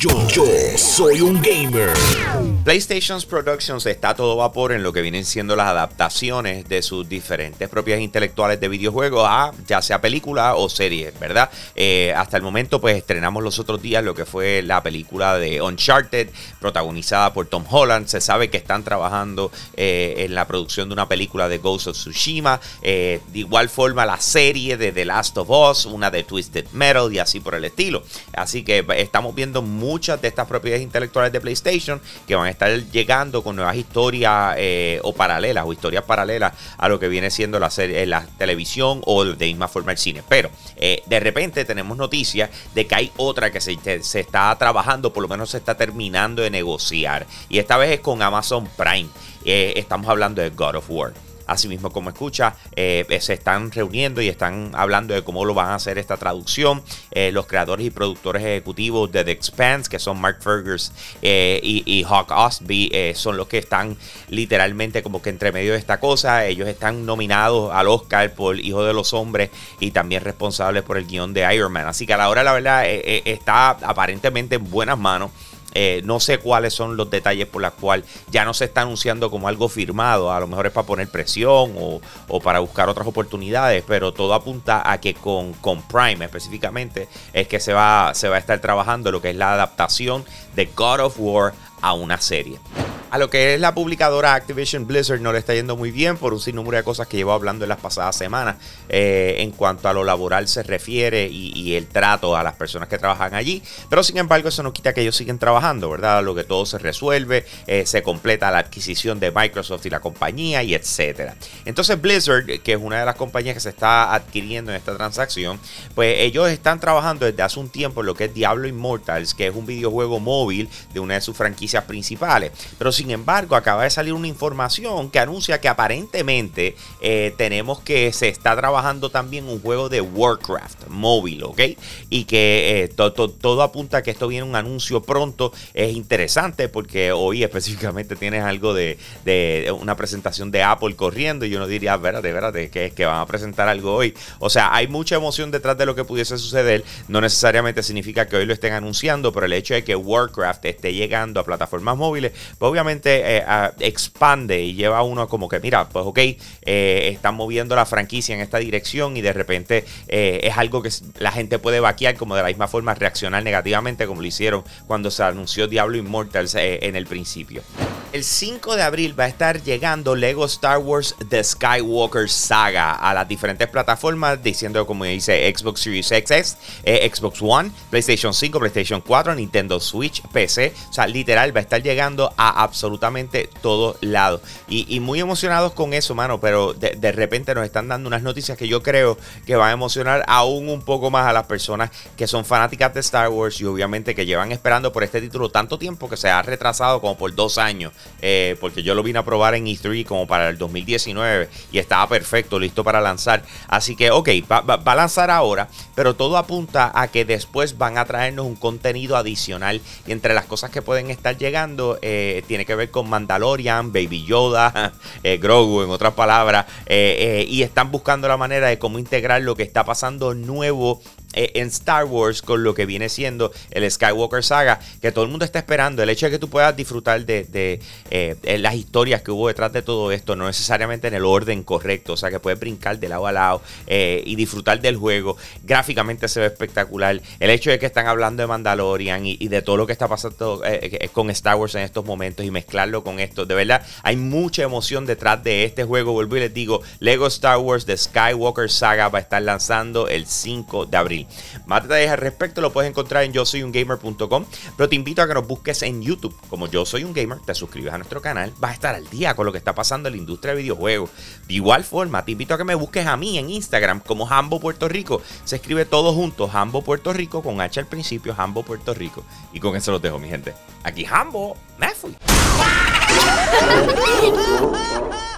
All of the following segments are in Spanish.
Yo, soy un gamer. PlayStation Productions está a todo vapor en lo que vienen siendo las adaptaciones de sus diferentes propiedades intelectuales de videojuegos a ya sea película o serie, ¿verdad? Eh, hasta el momento pues estrenamos los otros días lo que fue la película de Uncharted, protagonizada por Tom Holland. Se sabe que están trabajando eh, en la producción de una película de Ghost of Tsushima. Eh, de igual forma la serie de The Last of Us, una de Twisted Metal y así por el estilo. Así que estamos viendo muchas de estas propiedades intelectuales de PlayStation que van a estar llegando con nuevas historias eh, o paralelas o historias paralelas a lo que viene siendo la, serie, la televisión o de misma forma el cine. Pero eh, de repente tenemos noticias de que hay otra que se, se está trabajando, por lo menos se está terminando de negociar. Y esta vez es con Amazon Prime. Eh, estamos hablando de God of War. Asimismo, como escucha, eh, se están reuniendo y están hablando de cómo lo van a hacer esta traducción. Eh, los creadores y productores ejecutivos de The Expanse, que son Mark Fergus eh, y, Hawk Ostby, son los que están literalmente como que entre medio de esta cosa. Ellos están nominados al Oscar por Hijo de los Hombres y también responsables por el guion de Iron Man. Así que a la hora, la verdad, está aparentemente en buenas manos. Eh, no sé cuáles son los detalles por los cuales ya no se está anunciando como algo firmado. A lo mejor es para poner presión o, para buscar otras oportunidades, pero todo apunta a que con, con Prime específicamente es que se va, se va a estar trabajando lo que es la adaptación de God of War a una serie. A lo que es la publicadora Activision Blizzard no le está yendo muy bien por un sinnúmero de cosas que llevo hablando en las pasadas semanas eh, en cuanto a lo laboral se refiere y, el trato a las personas que trabajan allí. Pero sin embargo eso no quita que ellos siguen trabajando, ¿verdad? Lo que todo se resuelve, eh, se completa la adquisición de Microsoft y la compañía y etcétera. Entonces Blizzard, que es una de las compañías que se está adquiriendo en esta transacción, pues ellos están trabajando desde hace un tiempo en lo que es Diablo Immortals, que es un videojuego móvil de una de sus franquicias principales. Pero sin embargo, acaba de salir una información que anuncia que aparentemente eh, tenemos que se está trabajando también un juego de Warcraft móvil, ¿ok? Y que eh, todo apunta a que esto viene un anuncio pronto. Es interesante porque hoy específicamente tienes algo de, una presentación de Apple corriendo y uno diría, espérate, espérate, que, que van a presentar algo hoy. O sea, hay mucha emoción detrás de lo que pudiese suceder. No necesariamente significa que hoy lo estén anunciando, pero el hecho de que Warcraft esté llegando a plataformas móviles, pues obviamente eh, expande y lleva a uno como que, mira, pues ok, eh, están moviendo la franquicia en esta dirección y de repente eh, es algo que la gente puede vaquear como de la misma forma reaccionar negativamente como lo hicieron cuando se anunció Diablo Immortals en el principio. El 5 de abril va a estar llegando Lego Star Wars The Skywalker Saga a las diferentes plataformas, diciendo como dice Xbox Series XS, Xbox One, PlayStation 5, PlayStation 4, Nintendo Switch, PC. O sea, literal va a estar llegando a absolutamente todos lados. Y, muy emocionados con eso, mano, pero de, repente nos están dando unas noticias que yo creo que van a emocionar aún un poco más a las personas que son fanáticas de Star Wars y obviamente que llevan esperando por este título tanto tiempo que se ha retrasado como por dos años, eh, porque yo lo vine a probar en E3 como para el 2019 y estaba perfecto, listo para lanzar. Así que, ok, va, a lanzar ahora, pero todo apunta a que después van a traernos un contenido adicional y entre las cosas que pueden estar llegando, eh, tiene que ver con Mandalorian, Baby Yoda, eh, Grogu, en otras palabras, y están buscando la manera de cómo integrar lo que está pasando nuevo eh, en Star Wars con lo que viene siendo el Skywalker Saga, que todo el mundo está esperando. El hecho de que tú puedas disfrutar de, eh, las historias que hubo detrás de todo esto, no necesariamente en el orden correcto, o sea que puedes brincar de lado a lado eh, y disfrutar del juego. Gráficamente se ve espectacular. El hecho de que están hablando de Mandalorian y, de todo lo que está pasando con Star Wars en estos momentos y mezclarlo con esto, de verdad hay mucha emoción detrás de este juego. Vuelvo y les digo, Lego Star Wars The Skywalker Saga va a estar lanzando el 5 de abril. Más detalles al respecto lo puedes encontrar en yo soy un gamer.com, pero te invito a que nos busques en YouTube como Yo Soy un Gamer, te suscribes a nuestro canal, vas a estar al día con lo que está pasando en la industria de videojuegos. De igual forma, te invito a que me busques a mí en Instagram como Hambo Puerto Rico. Se escribe todo junto, Hambo Puerto Rico, con H al principio, Hambo Puerto Rico. Y con eso los dejo, mi gente. Aquí Hambo, me fui.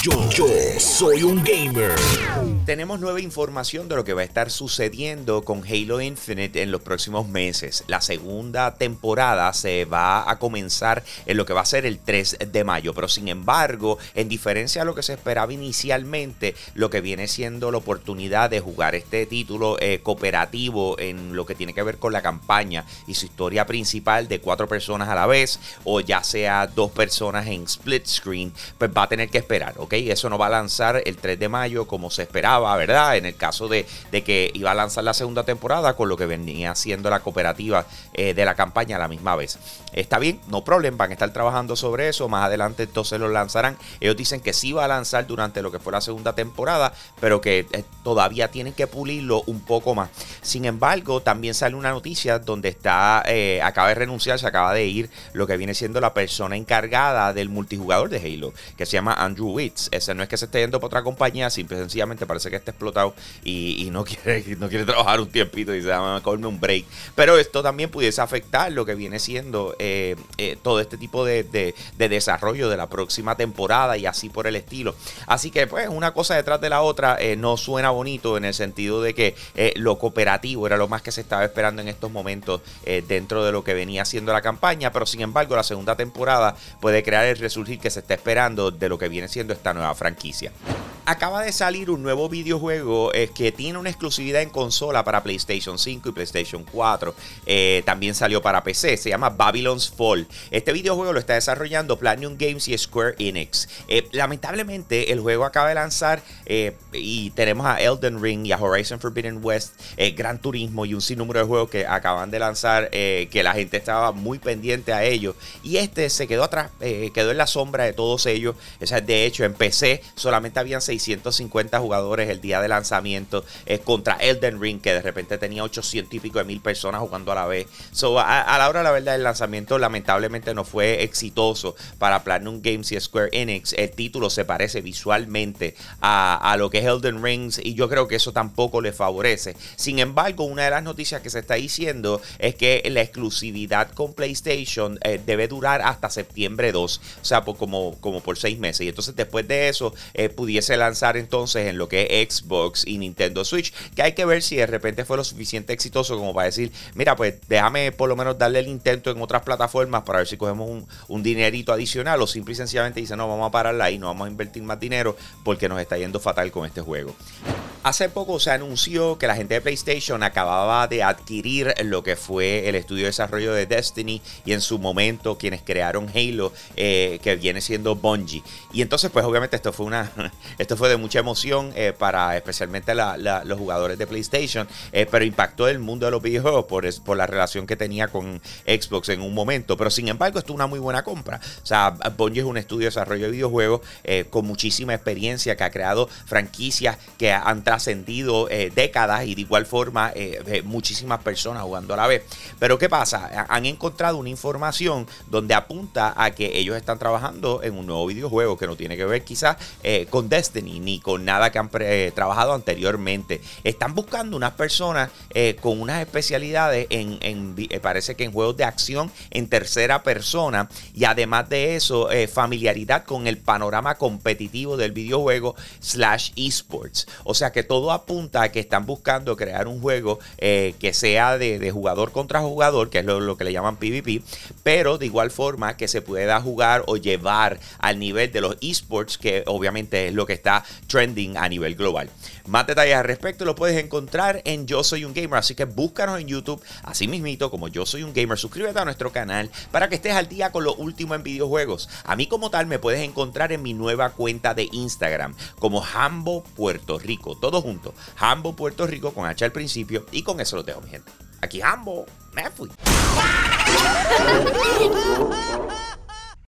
Yo, yo soy un gamer. Tenemos nueva información de lo que va a estar sucediendo con Halo Infinite en los próximos meses. La segunda temporada se va a comenzar en lo que va a ser el 3 de mayo, pero sin embargo, en diferencia a lo que se esperaba inicialmente, lo que viene siendo la oportunidad de jugar este título eh, cooperativo en lo que tiene que ver con la campaña y su historia principal de cuatro personas a la vez, o ya sea dos personas en split screen, pues va a tener que esperar, ¿ok? Eso no va a lanzar el 3 de mayo como se esperaba, ¿verdad? En el caso de, que iba a lanzar la segunda temporada con lo que venía siendo la cooperativa eh, de la campaña a la misma vez. Está bien, no problem, van a estar trabajando sobre eso, más adelante entonces lo lanzarán. Ellos dicen que sí va a lanzar durante lo que fue la segunda temporada, pero que eh, todavía tienen que pulirlo un poco más. Sin embargo, también sale una noticia donde está, eh, acaba de renunciar, se acaba de ir lo que viene siendo la persona encargada del multijugador de Halo, que se llama Andrew Witz. Ese no es que se esté yendo para otra compañía, simple sencillamente parece que está explotado y, no, quiere, no quiere trabajar un tiempito y se llama cogerme un break. Pero esto también pudiese afectar lo que viene siendo eh, eh, todo este tipo de, desarrollo de la próxima temporada y así por el estilo. Así que pues una cosa detrás de la otra eh, no suena bonito en el sentido de que lo cooperativo era lo más que se estaba esperando en estos momentos dentro de lo que venía siendo la campaña, pero sin embargo la segunda temporada puede crear el resurgir que se está esperando de lo que viene siendo esta nueva franquicia acaba de salir un nuevo videojuego eh, que tiene una exclusividad en consola para PlayStation 5 y PlayStation 4. Eh, también salió para PC. Se llama Babylon's Fall. Este videojuego lo está desarrollando Platinum Games y Square Enix. Eh, lamentablemente, el juego acaba de lanzar y tenemos a Elden Ring y a Horizon Forbidden West, Gran Turismo y un sinnúmero de juegos que acaban de lanzar que la gente estaba muy pendiente a ellos. Y este se quedó atrás, quedó en la sombra de todos ellos. O sea, de hecho, en PC solamente habían 6 650 jugadores el día de lanzamiento es contra Elden Ring, que de repente tenía 800 y pico de mil personas jugando a la vez. So, a, la hora, la verdad, el lanzamiento lamentablemente no fue exitoso para Platinum Games y Square Enix. El título se parece visualmente a, lo que es Elden Rings y yo creo que eso tampoco le favorece. Sin embargo, una de las noticias que se está diciendo es que la exclusividad con PlayStation eh, debe durar hasta septiembre 2, o sea, por, como, como por seis meses. Y entonces después de eso eh, pudiese lanzar lanzar entonces en lo que es Xbox y Nintendo Switch, que hay que ver si de repente fue lo suficiente exitoso como para decir, mira, pues déjame por lo menos darle el intento en otras plataformas para ver si cogemos un, dinerito adicional o simple y sencillamente dice, no, vamos a pararla ahí, no vamos a invertir más dinero porque nos está yendo fatal con este juego. Hace poco se anunció que la gente de PlayStation acababa de adquirir lo que fue el estudio de desarrollo de Destiny y en su momento quienes crearon Halo, eh, que viene siendo Bungie. Y entonces, pues obviamente esto fue una, esto fue de mucha emoción eh, para especialmente los jugadores de PlayStation, eh, pero impactó el mundo de los videojuegos por, la relación que tenía con Xbox en un momento. Pero sin embargo, esto es una muy buena compra. O sea, Bungie es un estudio de desarrollo de videojuegos con muchísima experiencia que ha creado franquicias que han trascendido décadas y de igual forma muchísimas personas jugando a la vez. Pero ¿qué pasa? Han encontrado una información donde apunta a que ellos están trabajando en un nuevo videojuego que no tiene que ver quizás con Destiny ni con nada que han eh, trabajado anteriormente. Están buscando unas personas eh, con unas especialidades en, eh, parece que en juegos de acción en tercera persona y además de eso, familiaridad con el panorama competitivo del videojuego slash esports. O sea que todo apunta a que están buscando crear un juego que sea de, jugador contra jugador, que es lo, lo que le llaman PvP, pero de igual forma que se pueda jugar o llevar al nivel de los esports, que obviamente es lo que está trending a nivel global. Más detalles al respecto lo puedes encontrar en Yo Soy un Gamer, así que búscanos en YouTube, así mismito como Yo Soy un Gamer. Suscríbete a nuestro canal para que estés al día con lo último en videojuegos. A mí como tal me puedes encontrar en mi nueva cuenta de Instagram como Hambo Puerto Rico, todo junto. Hambo Puerto Rico con H al principio y con eso lo dejo mi gente. Aquí Hambo, me fui.